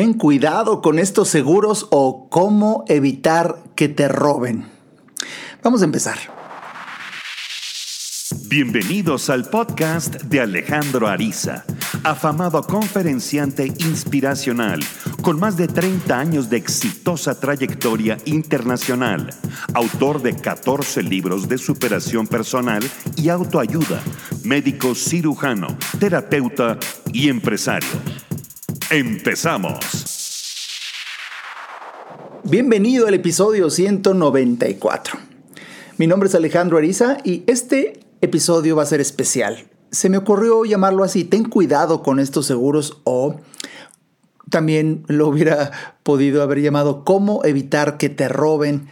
Ten cuidado con estos seguros o cómo evitar que te roben. Vamos a empezar. Bienvenidos al podcast de Alejandro Ariza, afamado conferenciante inspiracional con más de 30 años de exitosa trayectoria internacional, autor de 14 libros de superación personal y autoayuda, médico cirujano, terapeuta y empresario. Empezamos. Bienvenido al episodio 194. Mi nombre es Alejandro Ariza y este episodio va a ser especial. Se me ocurrió llamarlo así, ten cuidado con estos seguros o también lo hubiera podido haber llamado cómo evitar que te roben,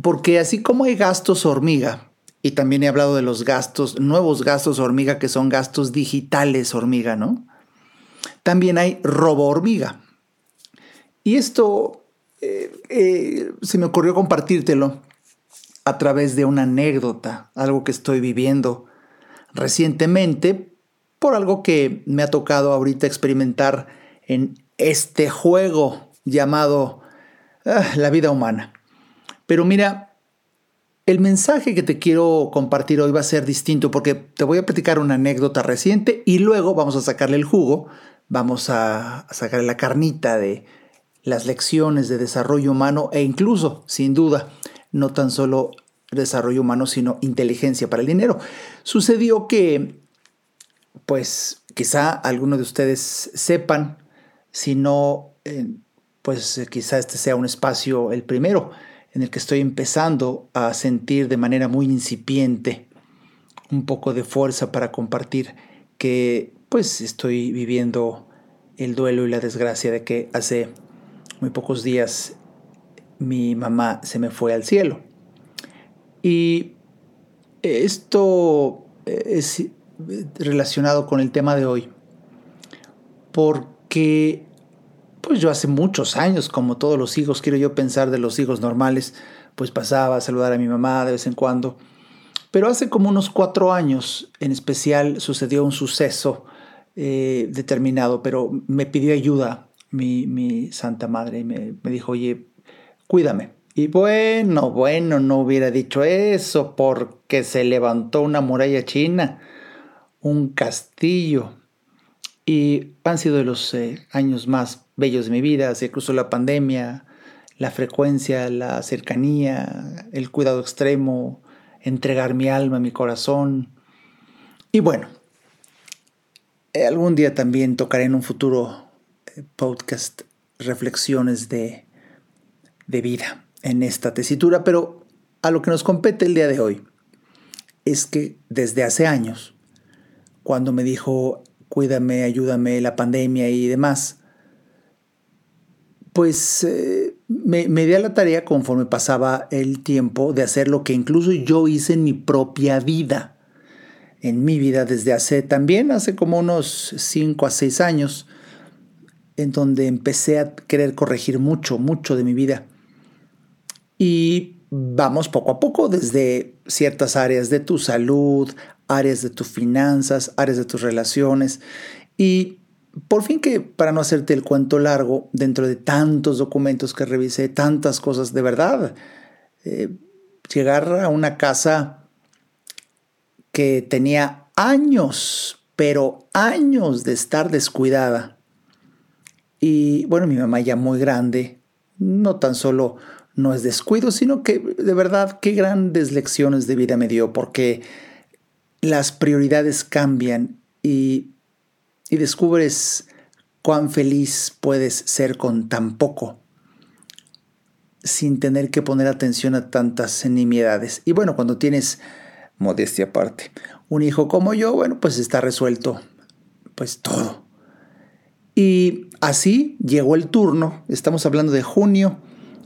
porque así como hay gastos hormiga, y también he hablado de los gastos, nuevos gastos hormiga que son gastos digitales hormiga, ¿no? También hay robo hormiga. Y esto eh, eh, se me ocurrió compartírtelo a través de una anécdota, algo que estoy viviendo recientemente por algo que me ha tocado ahorita experimentar en este juego llamado ah, la vida humana. Pero mira, el mensaje que te quiero compartir hoy va a ser distinto porque te voy a platicar una anécdota reciente y luego vamos a sacarle el jugo, vamos a, sacarle la carnita de las lecciones de desarrollo humano e incluso, sin duda, no tan solo desarrollo humano, sino inteligencia para el dinero. Sucedió que, pues quizá algunos de ustedes sepan, si no, eh, pues quizá este sea un espacio, el primero, en el que estoy empezando a sentir de manera muy incipiente un poco de fuerza para compartir que pues estoy viviendo el duelo y la desgracia de que hace muy pocos días mi mamá se me fue al cielo. Y esto es relacionado con el tema de hoy, porque pues yo hace muchos años, como todos los hijos, quiero yo pensar de los hijos normales, pues pasaba a saludar a mi mamá de vez en cuando. Pero hace como unos cuatro años, en especial, sucedió un suceso eh, determinado, pero me pidió ayuda mi, Santa Madre y me, dijo, oye, cuídame. Y bueno, bueno, no hubiera dicho eso porque se levantó una muralla china, un castillo. Y han sido los eh, años más bellos de mi vida. Se cruzó la pandemia, la frecuencia, la cercanía, el cuidado extremo, entregar mi alma, mi corazón. Y bueno, algún día también tocaré en un futuro eh, podcast reflexiones de, de vida en esta tesitura, pero a lo que nos compete el día de hoy es que desde hace años, cuando me dijo, cuídame, ayúdame, la pandemia y demás, pues eh, me, me di a la tarea conforme pasaba el tiempo de hacer lo que incluso yo hice en mi propia vida. En mi vida desde hace también, hace como unos 5 a 6 años, en donde empecé a querer corregir mucho, mucho de mi vida. Y vamos poco a poco desde ciertas áreas de tu salud, áreas de tus finanzas, áreas de tus relaciones. Y por fin que, para no hacerte el cuento largo, dentro de tantos documentos que revisé, tantas cosas de verdad, eh, llegar a una casa que tenía años, pero años de estar descuidada. Y bueno, mi mamá ya muy grande, no tan solo no es descuido, sino que de verdad qué grandes lecciones de vida me dio, porque las prioridades cambian y, y descubres cuán feliz puedes ser con tan poco sin tener que poner atención a tantas nimiedades. Y bueno, cuando tienes, modestia aparte, un hijo como yo, bueno, pues está resuelto, pues todo. Y así llegó el turno, estamos hablando de junio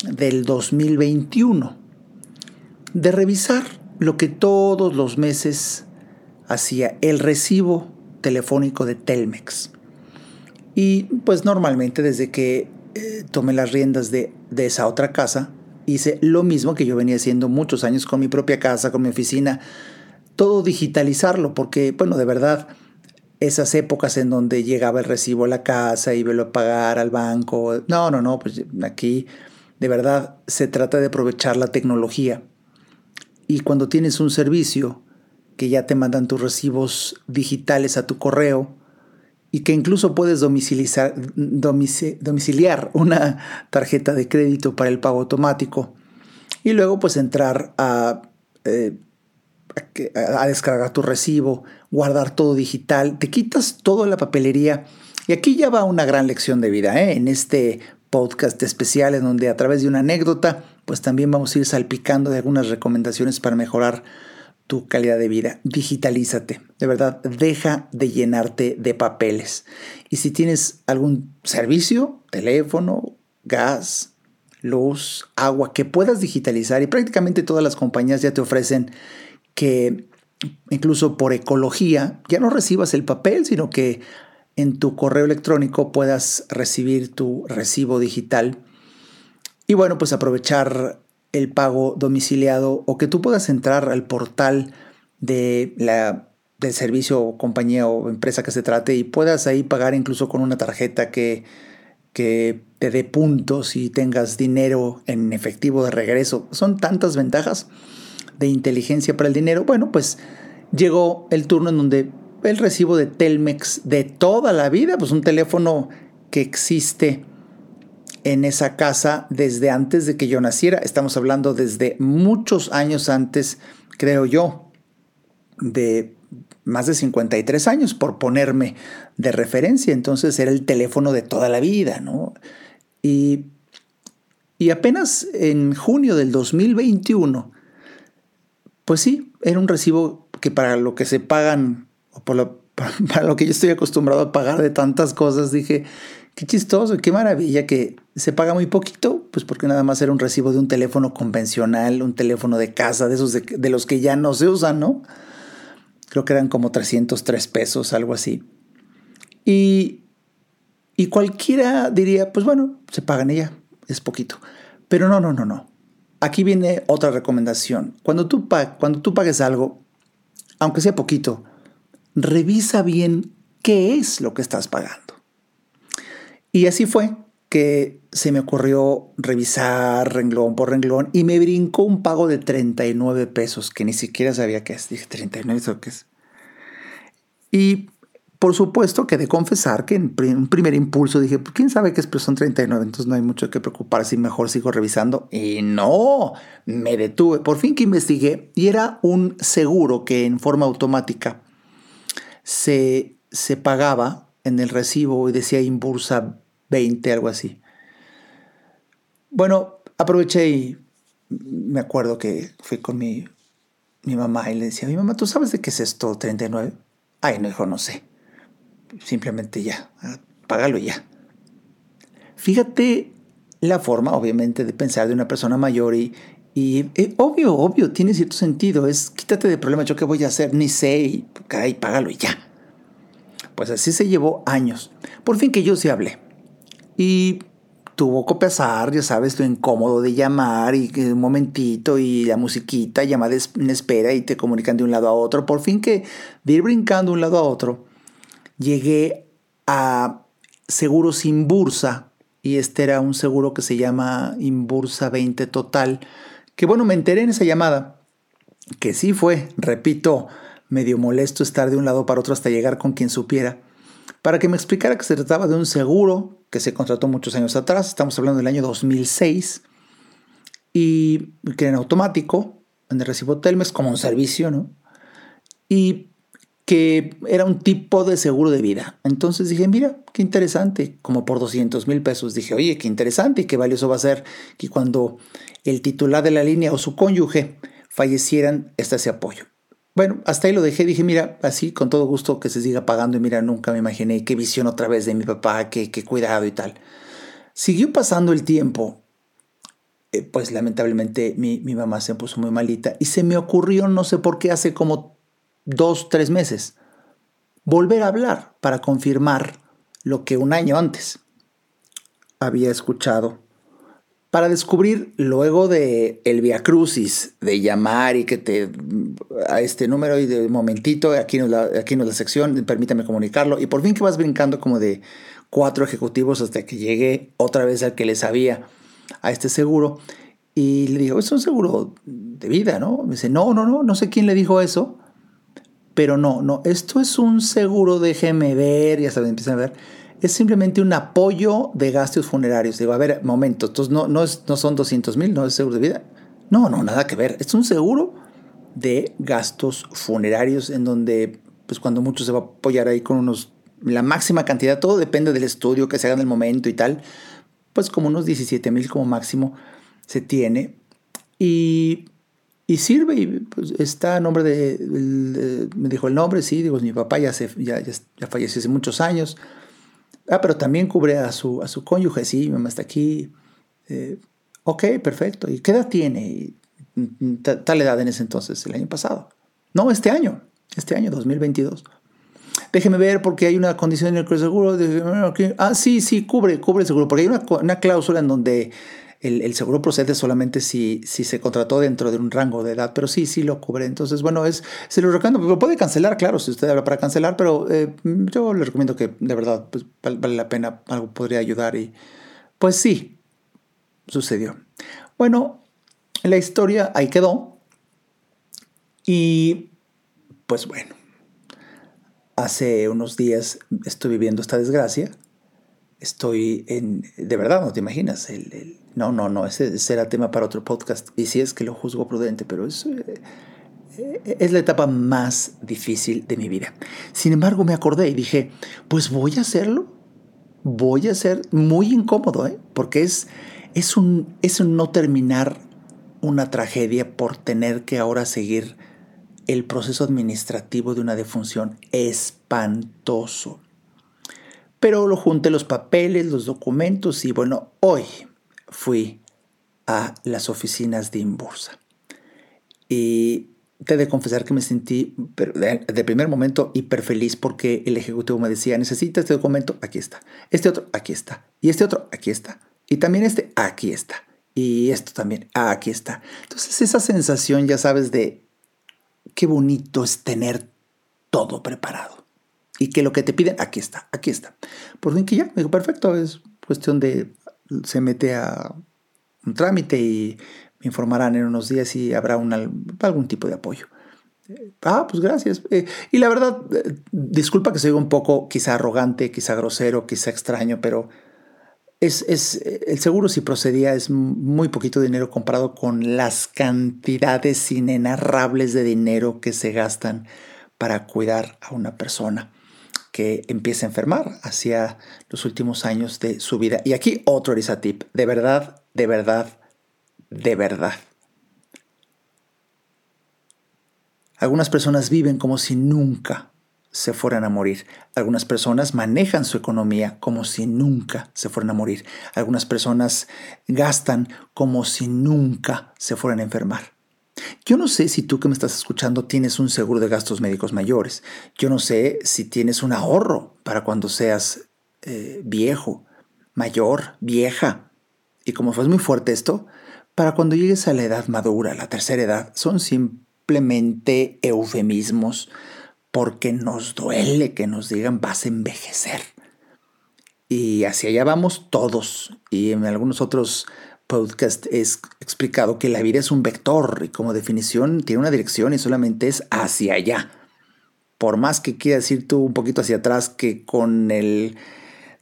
del 2021 de revisar lo que todos los meses hacía el recibo telefónico de Telmex. Y pues normalmente desde que eh, tomé las riendas de, de esa otra casa, hice lo mismo que yo venía haciendo muchos años con mi propia casa, con mi oficina, todo digitalizarlo, porque bueno, de verdad esas épocas en donde llegaba el recibo a la casa y velo a pagar al banco. No, no, no, pues aquí de verdad se trata de aprovechar la tecnología. Y cuando tienes un servicio que ya te mandan tus recibos digitales a tu correo y que incluso puedes domiciliar, una tarjeta de crédito para el pago automático y luego pues entrar a eh, a, descargar tu recibo, guardar todo digital, te quitas toda la papelería. Y aquí ya va una gran lección de vida, ¿eh? en este podcast especial en donde a través de una anécdota, pues también vamos a ir salpicando de algunas recomendaciones para mejorar tu calidad de vida. Digitalízate, de verdad, deja de llenarte de papeles. Y si tienes algún servicio, teléfono, gas, luz, agua, que puedas digitalizar, y prácticamente todas las compañías ya te ofrecen que incluso por ecología ya no recibas el papel, sino que en tu correo electrónico puedas recibir tu recibo digital. Y bueno, pues aprovechar el pago domiciliado o que tú puedas entrar al portal de la, del servicio compañía o empresa que se trate y puedas ahí pagar incluso con una tarjeta que, que te dé puntos y tengas dinero en efectivo de regreso. Son tantas ventajas de inteligencia para el dinero, bueno, pues llegó el turno en donde el recibo de Telmex de toda la vida, pues un teléfono que existe en esa casa desde antes de que yo naciera, estamos hablando desde muchos años antes, creo yo, de más de 53 años, por ponerme de referencia, entonces era el teléfono de toda la vida, ¿no? Y, y apenas en junio del 2021, pues sí, era un recibo que para lo que se pagan, o para lo que yo estoy acostumbrado a pagar de tantas cosas, dije, qué chistoso, qué maravilla que se paga muy poquito, pues porque nada más era un recibo de un teléfono convencional, un teléfono de casa, de esos de, los que ya no se usan, ¿no? Creo que eran como 303 pesos, algo así. Y, y cualquiera diría, pues bueno, se pagan ella, es poquito. Pero no, no, no, no. Aquí viene otra recomendación. Cuando tú, cuando tú pagues algo, aunque sea poquito, revisa bien qué es lo que estás pagando. Y así fue que se me ocurrió revisar renglón por renglón y me brincó un pago de 39 pesos, que ni siquiera sabía qué es. Dije, 39 pesos, ¿qué es? Y por supuesto que de confesar que en un primer impulso dije, pues, ¿quién sabe qué es? Pero son 39, entonces no hay mucho que preocuparse y mejor sigo revisando. Y no, me detuve. Por fin que investigué y era un seguro que en forma automática se, se pagaba en el recibo y decía Imbursa 20, algo así. Bueno, aproveché y me acuerdo que fui con mi, mi mamá y le decía, mi mamá, ¿tú sabes de qué es esto 39? Ay, no, hijo, no sé simplemente ya, págalo ya. Fíjate la forma, obviamente, de pensar de una persona mayor y, y eh, obvio, obvio, tiene cierto sentido. Es quítate de problema, yo qué voy a hacer, ni sé, y caray, págalo y ya. Pues así se llevó años. Por fin que yo sí hablé. Y tuvo que pasar, ya sabes, lo incómodo de llamar y un momentito y la musiquita, llamada en espera y te comunican de un lado a otro. Por fin que de ir brincando de un lado a otro, llegué a seguros Inbursa y este era un seguro que se llama Inbursa 20 Total, que bueno, me enteré en esa llamada, que sí fue, repito, medio molesto estar de un lado para otro hasta llegar con quien supiera, para que me explicara que se trataba de un seguro que se contrató muchos años atrás, estamos hablando del año 2006, y que en automático, en el recibo Telmex como un servicio, ¿no? Y que era un tipo de seguro de vida. Entonces dije, mira, qué interesante, como por 200 mil pesos. Dije, oye, qué interesante y qué valioso va a ser que cuando el titular de la línea o su cónyuge fallecieran, está ese apoyo. Bueno, hasta ahí lo dejé, dije, mira, así con todo gusto que se siga pagando y mira, nunca me imaginé qué visión otra vez de mi papá, qué, qué cuidado y tal. Siguió pasando el tiempo, eh, pues lamentablemente mi, mi mamá se puso muy malita y se me ocurrió, no sé por qué, hace como dos, tres meses, volver a hablar para confirmar lo que un año antes había escuchado para descubrir luego de el Via Crucis, de llamar y que te a este número y de momentito, aquí no la, aquí la sección, permítame comunicarlo, y por fin que vas brincando como de cuatro ejecutivos hasta que llegué otra vez al que le sabía a este seguro. Y le digo, es un seguro de vida, ¿no? Me dice, no, no, no, no sé quién le dijo eso, pero no, no, esto es un seguro, déjeme ver, ya saben, empiezan a ver, es simplemente un apoyo de gastos funerarios. Digo, a ver, momento, entonces no, no, es, no son 200 mil, no es seguro de vida. No, no, nada que ver, es un seguro de gastos funerarios en donde, pues cuando mucho se va a apoyar ahí con unos, la máxima cantidad, todo depende del estudio que se haga en el momento y tal, pues como unos 17 mil como máximo se tiene. Y, y sirve, y pues, está a nombre de, me dijo el nombre, sí, digo, mi papá ya, se, ya, ya, falleció hace muchos años. Ah, pero también cubre a su, a su cónyuge, sí, mi mamá está aquí. Eh, ok, perfecto. ¿Y qué edad tiene? Mm, tal edad en ese entonces, el año pasado. No, este año, este año, 2022. Déjeme ver porque hay una condición en el seguro. Ah, sí, sí, cubre, cubre el seguro. Porque hay una, una cláusula en donde el, seguro procede solamente si, si se contrató dentro de un rango de edad, pero sí, sí lo cubre. Entonces, bueno, es, se lo recomiendo, lo puede cancelar, claro, si usted habla para cancelar, pero eh, yo le recomiendo que de verdad pues, vale la pena, algo podría ayudar y pues sí, sucedió. Bueno, la historia ahí quedó y pues bueno, hace unos días estoy viviendo esta desgracia estoy en, de verdad, no te imaginas, el, no, no, no, ese será tema para otro podcast, y si es que lo juzgo prudente, pero es, eh, es la etapa más difícil de mi vida. Sin embargo, me acordé y dije, pues voy a hacerlo, voy a ser muy incómodo, ¿eh? porque es, es, un, es un no terminar una tragedia por tener que ahora seguir el proceso administrativo de una defunción espantoso. Pero lo junté los papeles, los documentos y bueno, hoy fui a las oficinas de Inbursa. Y te de confesar que me sentí de primer momento hiper feliz porque el ejecutivo me decía, necesita este documento, aquí está. Este otro, aquí está. Y este otro, aquí está. Y también este, aquí está. Y esto también, aquí está. Entonces esa sensación, ya sabes, de qué bonito es tener todo preparado y que lo que te piden, aquí está, aquí está. Por fin que ya, me dijo, perfecto, es cuestión de, se mete a un trámite y me informarán en unos días si habrá algún tipo de apoyo. Ah, pues gracias. Eh, y la verdad, eh, disculpa que soy un poco quizá arrogante, quizá grosero, quizá extraño, pero es, es, el seguro si procedía es muy poquito dinero comparado con las cantidades inenarrables de dinero que se gastan para cuidar a una persona que empieza a enfermar hacia los últimos años de su vida. Y aquí otro Arisa tip, de verdad, de verdad, de verdad. Algunas personas viven como si nunca se fueran a morir. Algunas personas manejan su economía como si nunca se fueran a morir. Algunas personas gastan como si nunca se fueran a enfermar. Yo no sé si tú que me estás escuchando tienes un seguro de gastos médicos mayores. Yo no sé si tienes un ahorro para cuando seas eh, viejo, mayor, vieja. Y como fue muy fuerte esto, para cuando llegues a la edad madura, la tercera edad, son simplemente eufemismos porque nos duele que nos digan vas a envejecer. Y hacia allá vamos todos. Y en algunos otros podcast es explicado que la vida es un vector y como definición tiene una dirección y solamente es hacia allá. Por más que quieras ir tú un poquito hacia atrás que con el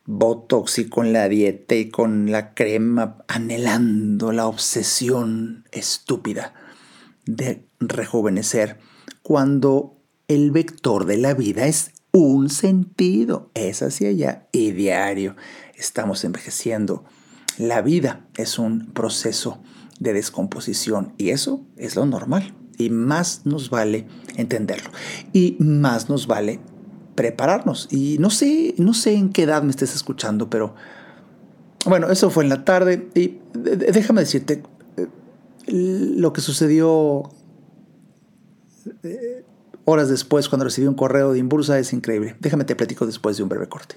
botox y con la dieta y con la crema anhelando la obsesión estúpida de rejuvenecer cuando el vector de la vida es un sentido, es hacia allá y diario estamos envejeciendo la vida es un proceso de descomposición y eso es lo normal. Y más nos vale entenderlo. Y más nos vale prepararnos. Y no sé, no sé en qué edad me estés escuchando, pero bueno, eso fue en la tarde. Y déjame decirte, eh, lo que sucedió eh, horas después cuando recibí un correo de Imbursa es increíble. Déjame te platico después de un breve corte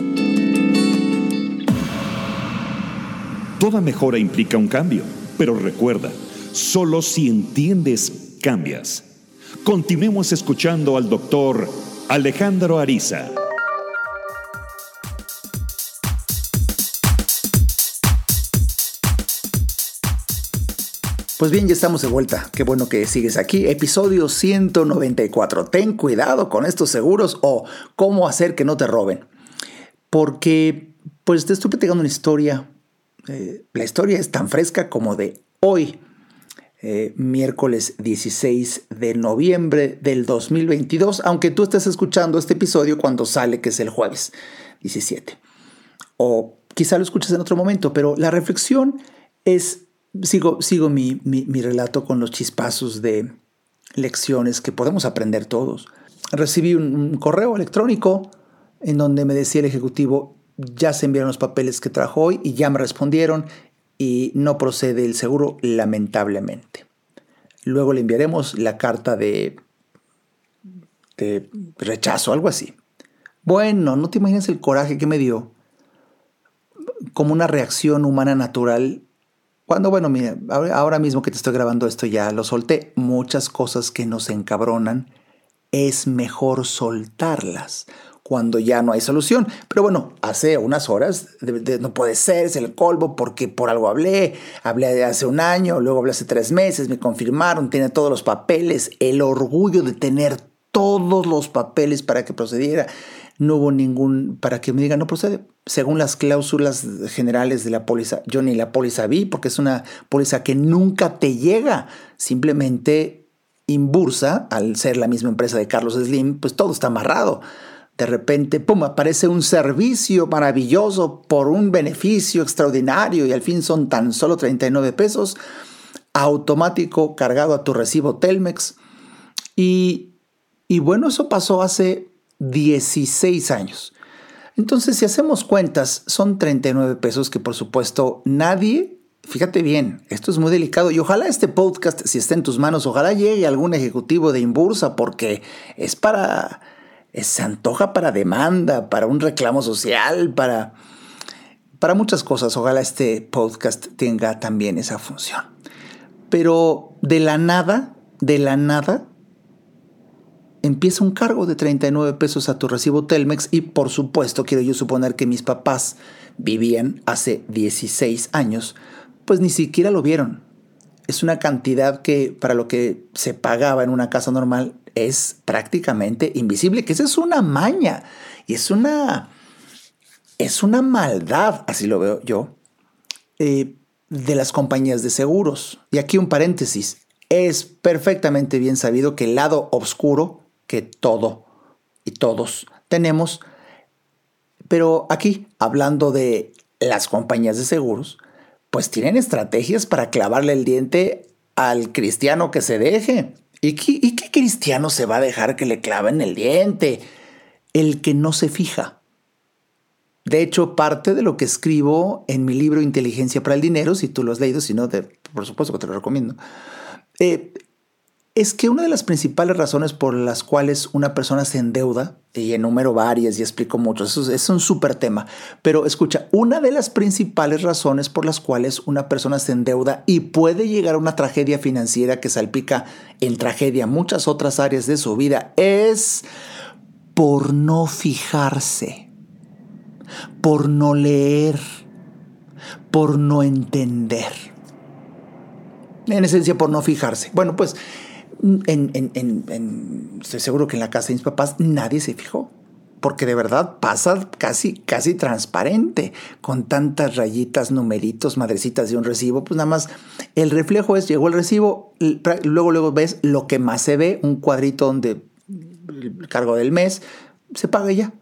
Toda mejora implica un cambio, pero recuerda, solo si entiendes, cambias. Continuemos escuchando al doctor Alejandro Ariza. Pues bien, ya estamos de vuelta. Qué bueno que sigues aquí. Episodio 194. Ten cuidado con estos seguros o cómo hacer que no te roben. Porque, pues te estoy platicando una historia eh, la historia es tan fresca como de hoy, eh, miércoles 16 de noviembre del 2022, aunque tú estés escuchando este episodio cuando sale, que es el jueves 17. O quizá lo escuches en otro momento, pero la reflexión es, sigo, sigo mi, mi relato con los chispazos de lecciones que podemos aprender todos. Recibí un correo electrónico en donde me decía el ejecutivo, ya se enviaron los papeles que trajo hoy y ya me respondieron y no procede el seguro lamentablemente. Luego le enviaremos la carta de, de rechazo, algo así. Bueno, no te imaginas el coraje que me dio como una reacción humana natural. Cuando, bueno, mira, ahora mismo que te estoy grabando esto ya lo solté. Muchas cosas que nos encabronan, es mejor soltarlas cuando ya no hay solución. Pero bueno, hace unas horas no puede ser, es el colmo porque por algo hablé, hablé hace un año, luego hablé hace tres meses, me confirmaron, tiene todos los papeles, el orgullo de tener todos los papeles para que procediera. No hubo ningún, para que me digan, no procede. Según las cláusulas generales de la póliza, yo ni la póliza vi porque es una póliza que nunca te llega. Simplemente Inbursa, al ser la misma empresa de Carlos Slim, pues todo está amarrado de repente, pum, aparece un servicio maravilloso por un beneficio extraordinario y al fin son tan solo 39 pesos, automático cargado a tu recibo Telmex. Y, y bueno, eso pasó hace 16 años. Entonces, si hacemos cuentas, son 39 pesos que por supuesto nadie, fíjate bien, esto es muy delicado y ojalá este podcast, si está en tus manos, ojalá llegue algún ejecutivo de Imbursa porque es para se antoja para demanda, para un reclamo social, para, para muchas cosas. Ojalá este podcast tenga también esa función. Pero de la nada, de la nada, empieza un cargo de 39 pesos a tu recibo Telmex y por supuesto quiero yo suponer que mis papás vivían hace 16 años, pues ni siquiera lo vieron. Es una cantidad que para lo que se pagaba en una casa normal es prácticamente invisible, que esa es una maña y es una, es una maldad, así lo veo yo, eh, de las compañías de seguros. Y aquí un paréntesis, es perfectamente bien sabido que el lado oscuro que todo y todos tenemos, pero aquí, hablando de las compañías de seguros, pues tienen estrategias para clavarle el diente al cristiano que se deje. ¿Y qué, cristiano se va a dejar que le claven el diente? El que no se fija. De hecho, parte de lo que escribo en mi libro Inteligencia para el Dinero, si tú lo has leído, si no, por supuesto que te lo recomiendo, eh, es que una de las principales razones por las cuales una persona se endeuda, y enumero varias y explico mucho, eso es un súper tema, pero escucha, una de las principales razones por las cuales una persona se endeuda y puede llegar a una tragedia financiera que salpica en tragedia muchas otras áreas de su vida es por no fijarse, por no leer, por no entender. En esencia, por no fijarse. Bueno, pues estoy seguro que en la casa de mis papás nadie se fijó porque de verdad pasa casi, casi transparente, con tantas rayitas, numeritos, madrecitas de un recibo, pues nada más el reflejo es, llegó el recibo, luego, luego ves lo que más se ve, un cuadrito donde el cargo del mes, se paga ya.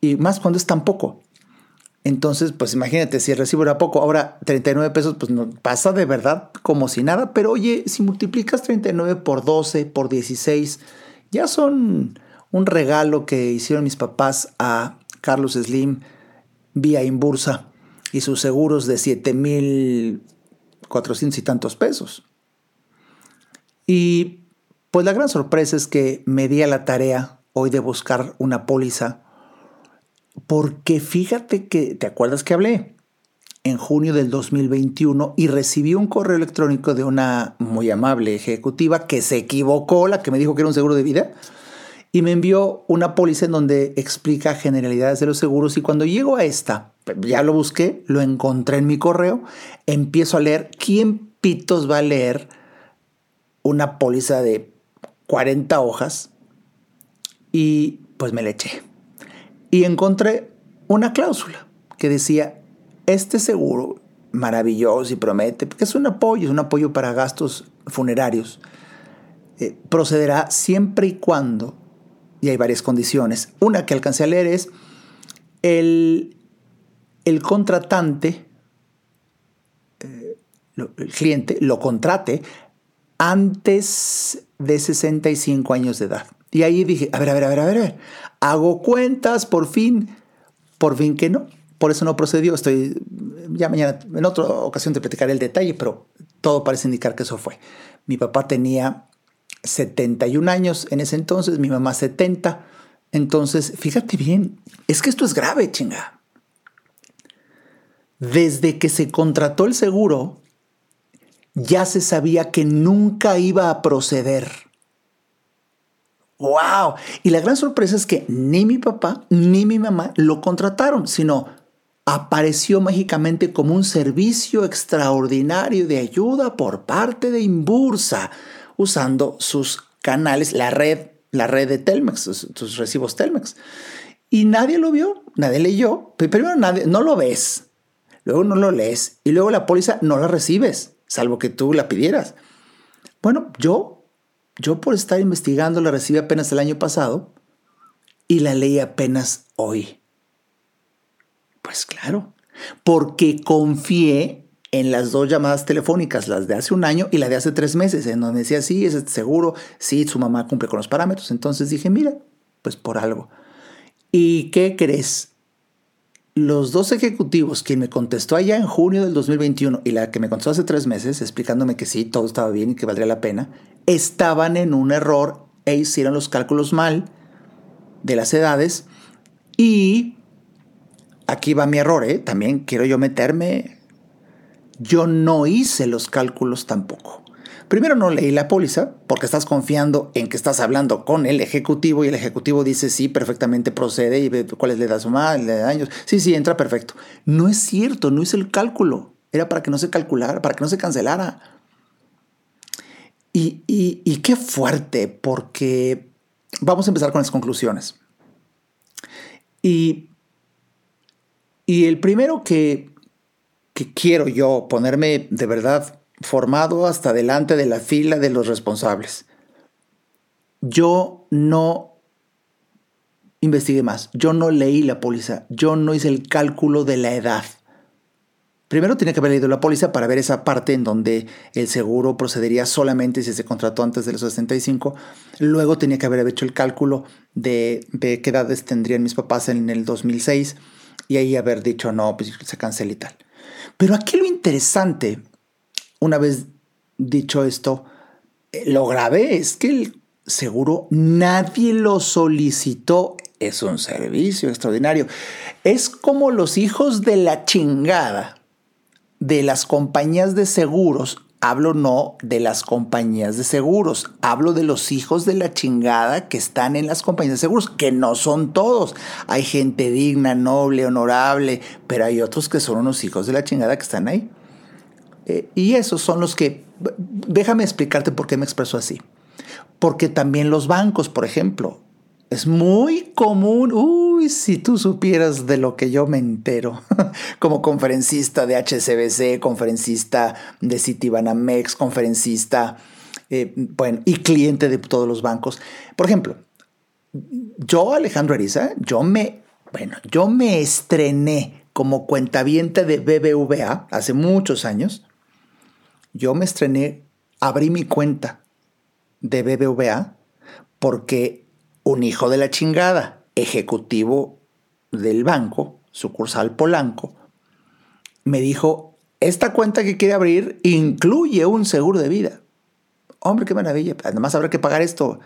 Y más cuando es tan poco. Entonces, pues imagínate, si el recibo era poco, ahora 39 pesos, pues no, pasa de verdad como si nada, pero oye, si multiplicas 39 por 12, por 16, ya son un regalo que hicieron mis papás a Carlos Slim vía Inbursa y sus seguros de 7 mil 400 y tantos pesos. Y pues la gran sorpresa es que me di a la tarea hoy de buscar una póliza, porque fíjate que, ¿te acuerdas que hablé? En junio del 2021 y recibí un correo electrónico de una muy amable ejecutiva que se equivocó, la que me dijo que era un seguro de vida, y me envió una póliza en donde explica generalidades de los seguros y cuando llego a esta, ya lo busqué, lo encontré en mi correo, empiezo a leer, ¿quién pitos va a leer una póliza de 40 hojas? Y pues me le eché. Y encontré una cláusula que decía, este seguro maravilloso y promete, porque es un apoyo, es un apoyo para gastos funerarios, eh, procederá siempre y cuando y hay varias condiciones. Una que alcancé a leer es el, el contratante, eh, el cliente, lo contrate antes de 65 años de edad. Y ahí dije, a ver, a ver, a ver, a ver, hago cuentas, por fin, por fin que no. Por eso no procedió. Estoy, ya mañana, en otra ocasión te platicaré el detalle, pero todo parece indicar que eso fue. Mi papá tenía 71 años en ese entonces, mi mamá 70. Entonces, fíjate bien, es que esto es grave, chinga. Desde que se contrató el seguro, ya se sabía que nunca iba a proceder. ¡Wow! Y la gran sorpresa es que ni mi papá ni mi mamá lo contrataron, sino apareció mágicamente como un servicio extraordinario de ayuda por parte de Imbursa usando sus canales, la red, la red de Telmex, sus, recibos Telmex. Y nadie lo vio, nadie leyó. Primero, nadie, no lo ves, luego no lo lees y luego la póliza no la recibes, salvo que tú la pidieras. Bueno, yo, yo por estar investigando la recibí apenas el año pasado y la leí apenas hoy. Pues claro, porque confié en las dos llamadas telefónicas, las de hace un año y la de hace tres meses, en donde decía, sí, es seguro, sí, su mamá cumple con los parámetros. Entonces dije, mira, pues por algo. ¿Y qué crees? Los dos ejecutivos, quien me contestó allá en junio del 2021 y la que me contestó hace tres meses, explicándome que sí, todo estaba bien y que valdría la pena, estaban en un error e hicieron los cálculos mal de las edades. Y aquí va mi error, ¿eh? También quiero yo meterme yo no hice los cálculos tampoco. Primero no leí la póliza porque estás confiando en que estás hablando con el ejecutivo y el ejecutivo dice sí, perfectamente procede y ve cuál es la edad sumada, la de años. Sí, sí, entra perfecto. No es cierto, no hice el cálculo. Era para que no se calculara, para que no se cancelara. Y, y qué fuerte, porque vamos a empezar con las conclusiones. Y, y el primero que que quiero yo ponerme de verdad formado hasta delante de la fila de los responsables. Yo no investigué más, yo no leí la póliza, yo no hice el cálculo de la edad. Primero tenía que haber leído la póliza para ver esa parte en donde el seguro procedería solamente si se contrató antes de los 65. Luego tenía que haber hecho el cálculo de, de qué edades tendrían mis papás en el 2006 y ahí haber dicho no, pues se cancela y tal. Pero aquí lo interesante, una vez dicho esto, eh, lo grave es que el seguro nadie lo solicitó. Es un servicio extraordinario. Es como los hijos de la chingada de las compañías de seguros. Hablo no de las compañías de seguros, hablo de los hijos de la chingada que están en las compañías de seguros, que no son todos. Hay gente digna, noble, honorable, pero hay otros que son unos hijos de la chingada que están ahí. Eh, y esos son los que, déjame explicarte por qué me expreso así. Porque también los bancos, por ejemplo, es muy común, uy, si tú supieras de lo que yo me entero, como conferencista de HCBC, conferencista de Citibanamex, conferencista, eh, bueno, y cliente de todos los bancos. Por ejemplo, yo, Alejandro Ariza, yo me, bueno, yo me estrené como cuentaviente de BBVA hace muchos años. Yo me estrené, abrí mi cuenta de BBVA porque un hijo de la chingada, ejecutivo del banco, sucursal Polanco, me dijo, esta cuenta que quiere abrir incluye un seguro de vida. Hombre, qué maravilla, además habrá que pagar esto.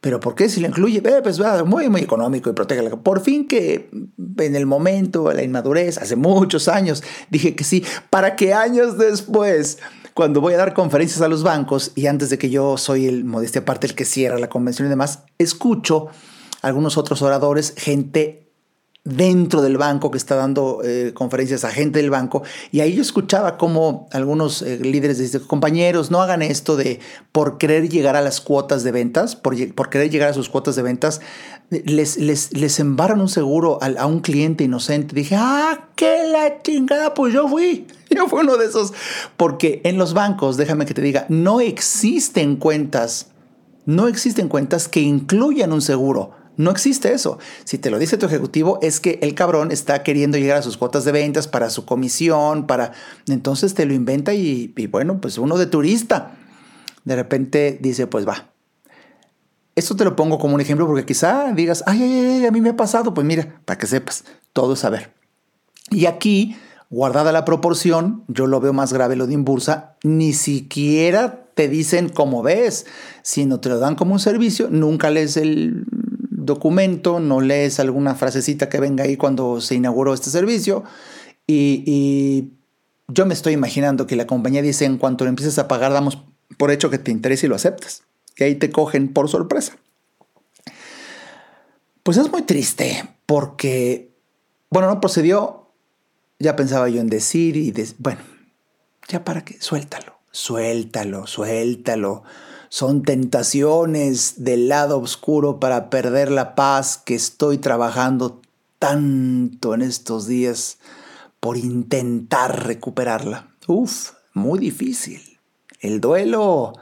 Pero ¿por qué si lo incluye? Eh, pues va, muy, muy económico y protege. Por fin que en el momento, la inmadurez, hace muchos años, dije que sí, para que años después cuando voy a dar conferencias a los bancos y antes de que yo soy el modestia aparte el que cierra la convención y demás, escucho a algunos otros oradores, gente dentro del banco que está dando eh, conferencias a gente del banco y ahí yo escuchaba como algunos eh, líderes decían, compañeros, no hagan esto de por querer llegar a las cuotas de ventas, por, querer llegar a sus cuotas de ventas, les, les, les embarran un seguro a, un cliente inocente. Dije, ah, qué la chingada, pues yo fui, yo fui uno de esos, porque en los bancos, déjame que te diga, no existen cuentas, no existen cuentas que incluyan un seguro no existe eso. Si te lo dice tu ejecutivo, es que el cabrón está queriendo llegar a sus cuotas de ventas para su comisión, para... Entonces te lo inventa y, bueno, pues uno de turista. De repente dice, pues va. Esto te lo pongo como un ejemplo porque quizá digas, ay, ay, ay, a mí me ha pasado. Pues mira, para que sepas, todo es saber. Y aquí, guardada la proporción, yo lo veo más grave lo de Imbursa, ni siquiera te dicen cómo ves, sino te lo dan como un servicio, nunca lees el documento, no lees alguna frasecita que venga ahí cuando se inauguró este servicio y, yo me estoy imaginando que la compañía dice en cuanto lo empieces a pagar damos por hecho que te interesa y lo aceptas, que ahí te cogen por sorpresa. Pues es muy triste porque, bueno, no procedió, ya pensaba yo en decir y, bueno, ya para qué, suéltalo, suéltalo, suéltalo son tentaciones del lado oscuro para perder la paz que estoy trabajando tanto en estos días por intentar recuperarla. Uf, muy difícil. El duelo,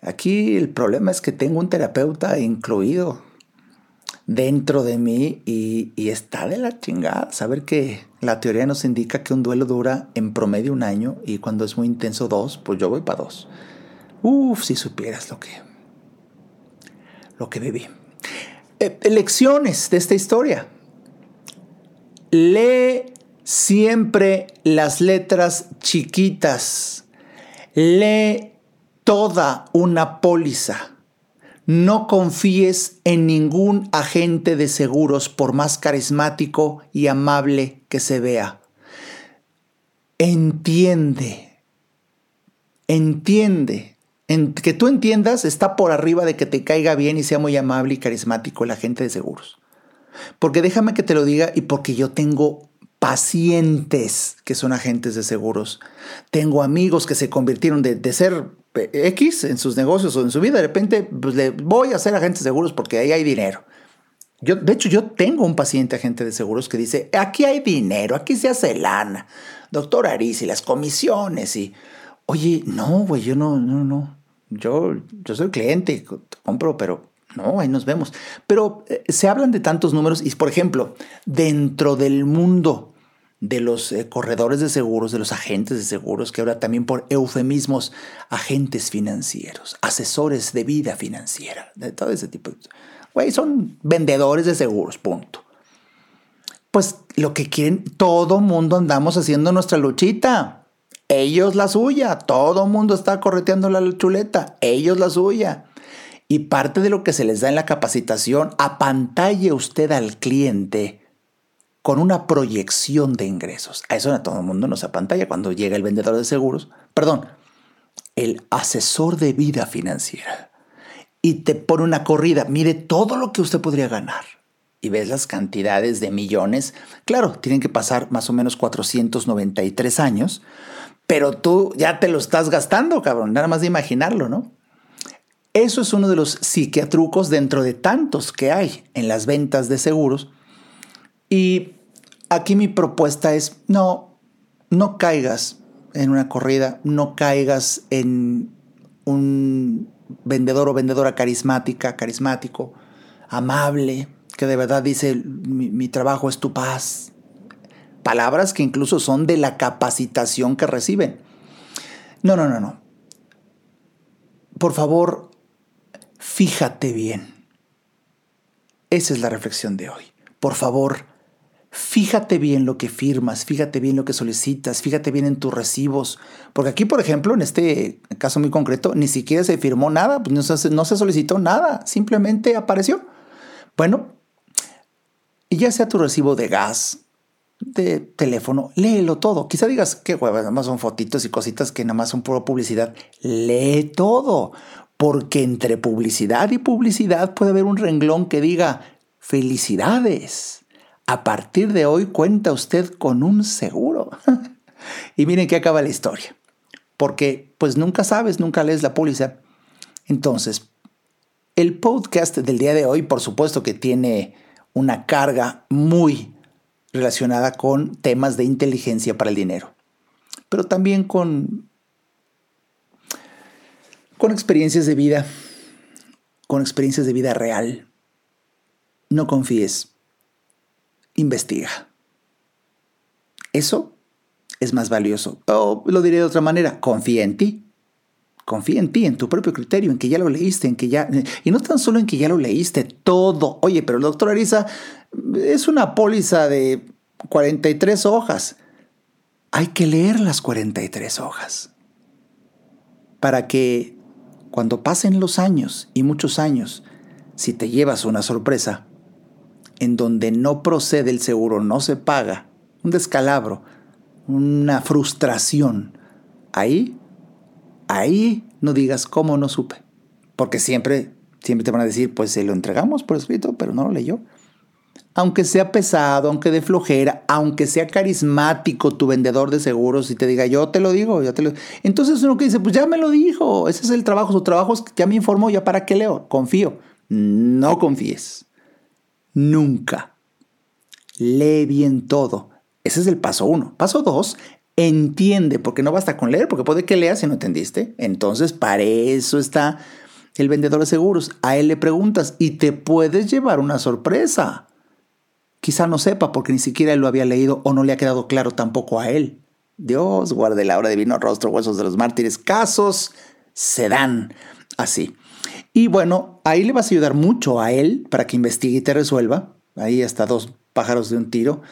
aquí el problema es que tengo un terapeuta incluido dentro de mí y, está de la chingada saber que la teoría nos indica que un duelo dura en promedio un año y cuando es muy intenso dos, pues yo voy para dos. Uf, si supieras lo que, lo que viví. Eh, lecciones de esta historia. Lee siempre las letras chiquitas. Lee toda una póliza. No confíes en ningún agente de seguros por más carismático y amable que se vea. Entiende, entiende que tú entiendas está por arriba de que te caiga bien y sea muy amable y carismático el agente de seguros. Porque déjame que te lo diga y porque yo tengo pacientes que son agentes de seguros. Tengo amigos que se convirtieron de, ser X en sus negocios o en su vida. De repente pues, le voy a ser agente de seguros porque ahí hay dinero. Yo, de hecho, yo tengo un paciente agente de seguros que dice, aquí hay dinero, aquí se hace lana. Doctor Aris y las comisiones y... Oye, no, güey, yo no, no, no yo, yo soy cliente, compro, pero no, ahí nos vemos. Pero eh, se hablan de tantos números y, por ejemplo, dentro del mundo de los eh, corredores de seguros, de los agentes de seguros, que ahora también por eufemismos, agentes financieros, asesores de vida financiera, de todo ese tipo. Güey, son vendedores de seguros, punto. Pues lo que quieren, todo mundo andamos haciendo nuestra luchita. Ellos la suya. Todo mundo está correteando la chuleta. Ellos la suya. Y parte de lo que se les da en la capacitación, apantalle usted al cliente con una proyección de ingresos. A eso a todo el mundo nos apantalla cuando llega el vendedor de seguros. Perdón, el asesor de vida financiera. Y te pone una corrida. Mire todo lo que usted podría ganar y ves las cantidades de millones, claro, tienen que pasar más o menos 493 años pero tú ya te lo estás gastando, cabrón, nada más de imaginarlo, ¿no? Eso es uno de los psiquiatrucos dentro de tantos que hay en las ventas de seguros. Y aquí mi propuesta es, no, no caigas en una corrida, no caigas en un vendedor o vendedora carismática, carismático, amable, que de verdad dice, mi, mi trabajo es tu paz. Palabras que incluso son de la capacitación que reciben. No, no, no, no. Por favor, fíjate bien. Esa es la reflexión de hoy. Por favor, fíjate bien lo que firmas, fíjate bien lo que solicitas, fíjate bien en tus recibos. Porque aquí, por ejemplo, en este caso muy concreto, ni siquiera se firmó nada, pues no, se, no se solicitó nada, simplemente apareció. Bueno, y ya sea tu recibo de gas, de teléfono, léelo todo. Quizá digas que hueva, nada más son fotitos y cositas que nada más son pura publicidad. Lee todo, porque entre publicidad y publicidad puede haber un renglón que diga felicidades. A partir de hoy cuenta usted con un seguro. y miren que acaba la historia. Porque pues nunca sabes, nunca lees la póliza. Entonces, el podcast del día de hoy, por supuesto que tiene una carga muy relacionada con temas de inteligencia para el dinero, pero también con, con experiencias de vida, con experiencias de vida real. No confíes, investiga. Eso es más valioso. O lo diré de otra manera, confía en ti. Confía en ti, en tu propio criterio, en que ya lo leíste, en que ya... Y no tan solo en que ya lo leíste, todo. Oye, pero el doctor Arisa es una póliza de 43 hojas. Hay que leer las 43 hojas para que cuando pasen los años y muchos años, si te llevas una sorpresa en donde no procede el seguro, no se paga, un descalabro, una frustración, ahí, ahí no digas cómo no supe, porque siempre, siempre te van a decir, pues se lo entregamos por escrito, pero no lo leyó aunque sea pesado, aunque de flojera, aunque sea carismático tu vendedor de seguros y te diga, yo te lo digo, yo te lo Entonces uno que dice, pues ya me lo dijo, ese es el trabajo, su trabajo es que ya me informó, ya para qué leo, confío. No confíes. Nunca. Lee bien todo. Ese es el paso uno. Paso dos, entiende, porque no basta con leer, porque puede que leas y no entendiste. Entonces, para eso está el vendedor de seguros. A él le preguntas y te puedes llevar una sorpresa. Quizá no sepa porque ni siquiera él lo había leído o no le ha quedado claro tampoco a él. Dios guarde la hora de vino rostro, huesos de los mártires. Casos se dan así. Y bueno, ahí le vas a ayudar mucho a él para que investigue y te resuelva. Ahí hasta dos pájaros de un tiro.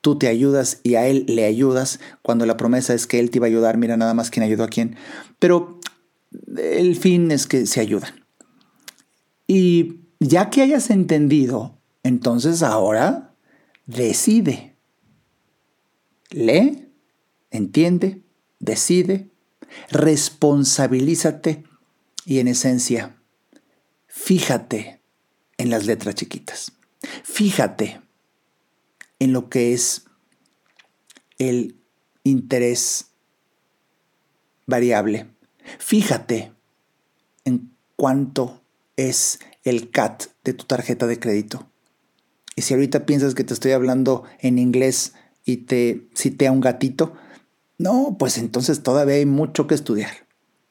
Tú te ayudas y a él le ayudas cuando la promesa es que él te iba a ayudar. Mira nada más quién ayudó a quién. Pero el fin es que se ayudan. Y ya que hayas entendido, entonces ahora decide. Lee, entiende, decide, responsabilízate y en esencia, fíjate en las letras chiquitas. Fíjate en lo que es el interés variable. Fíjate en cuánto es el CAT de tu tarjeta de crédito. Y si ahorita piensas que te estoy hablando en inglés y te cité a un gatito, no, pues entonces todavía hay mucho que estudiar.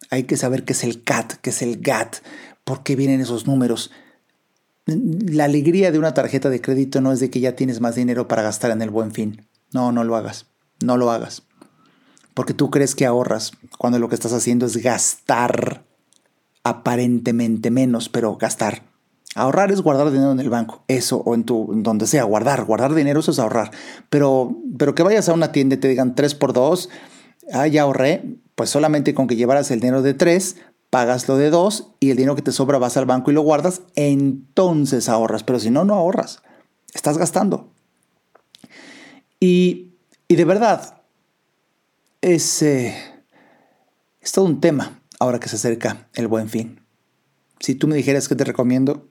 Hay que saber qué es el CAT, qué es el GAT, por qué vienen esos números. La alegría de una tarjeta de crédito no es de que ya tienes más dinero para gastar en el buen fin. No, no lo hagas. No lo hagas. Porque tú crees que ahorras cuando lo que estás haciendo es gastar aparentemente menos, pero gastar. Ahorrar es guardar dinero en el banco, eso, o en tu, donde sea, guardar, guardar dinero eso es ahorrar. Pero, pero que vayas a una tienda y te digan 3 por 2, ah, ya ahorré, pues solamente con que llevaras el dinero de 3, pagas lo de 2 y el dinero que te sobra vas al banco y lo guardas, entonces ahorras. Pero si no, no ahorras, estás gastando. Y, y de verdad, es, eh, es todo un tema ahora que se acerca el buen fin. Si tú me dijeras que te recomiendo,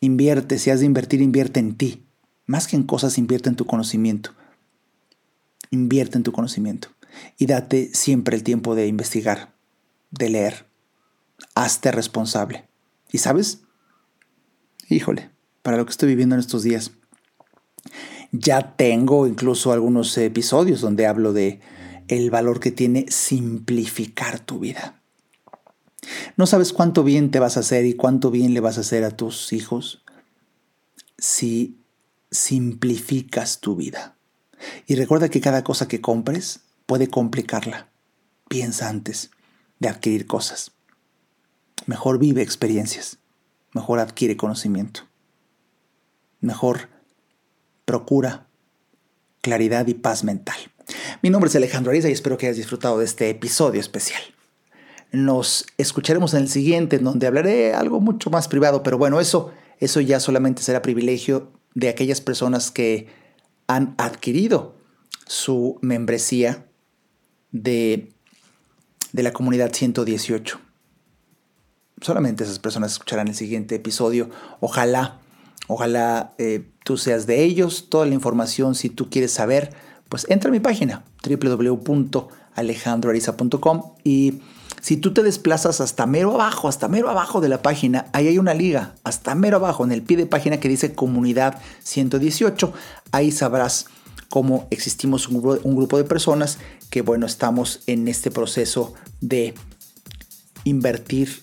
Invierte, si has de invertir, invierte en ti. Más que en cosas, invierte en tu conocimiento. Invierte en tu conocimiento. Y date siempre el tiempo de investigar, de leer. Hazte responsable. ¿Y sabes? Híjole, para lo que estoy viviendo en estos días. Ya tengo incluso algunos episodios donde hablo de el valor que tiene simplificar tu vida. No sabes cuánto bien te vas a hacer y cuánto bien le vas a hacer a tus hijos si simplificas tu vida. Y recuerda que cada cosa que compres puede complicarla. Piensa antes de adquirir cosas. Mejor vive experiencias. Mejor adquiere conocimiento. Mejor procura claridad y paz mental. Mi nombre es Alejandro Ariza y espero que hayas disfrutado de este episodio especial. Nos escucharemos en el siguiente, en donde hablaré algo mucho más privado, pero bueno, eso, eso ya solamente será privilegio de aquellas personas que han adquirido su membresía de, de la comunidad 118. Solamente esas personas escucharán el siguiente episodio. Ojalá, ojalá eh, tú seas de ellos. Toda la información, si tú quieres saber, pues entra a mi página www.alejandroariza.com y si tú te desplazas hasta mero abajo, hasta mero abajo de la página, ahí hay una liga, hasta mero abajo, en el pie de página que dice Comunidad 118, ahí sabrás cómo existimos un grupo, un grupo de personas que, bueno, estamos en este proceso de invertir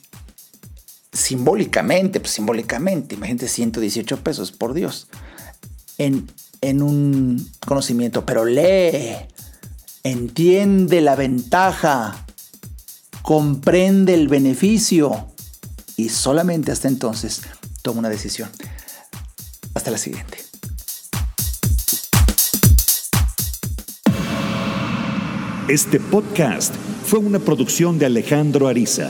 simbólicamente, pues simbólicamente, imagínate 118 pesos, por Dios, en, en un conocimiento, pero lee, entiende la ventaja, comprende el beneficio y solamente hasta entonces toma una decisión. Hasta la siguiente. Este podcast fue una producción de Alejandro Ariza.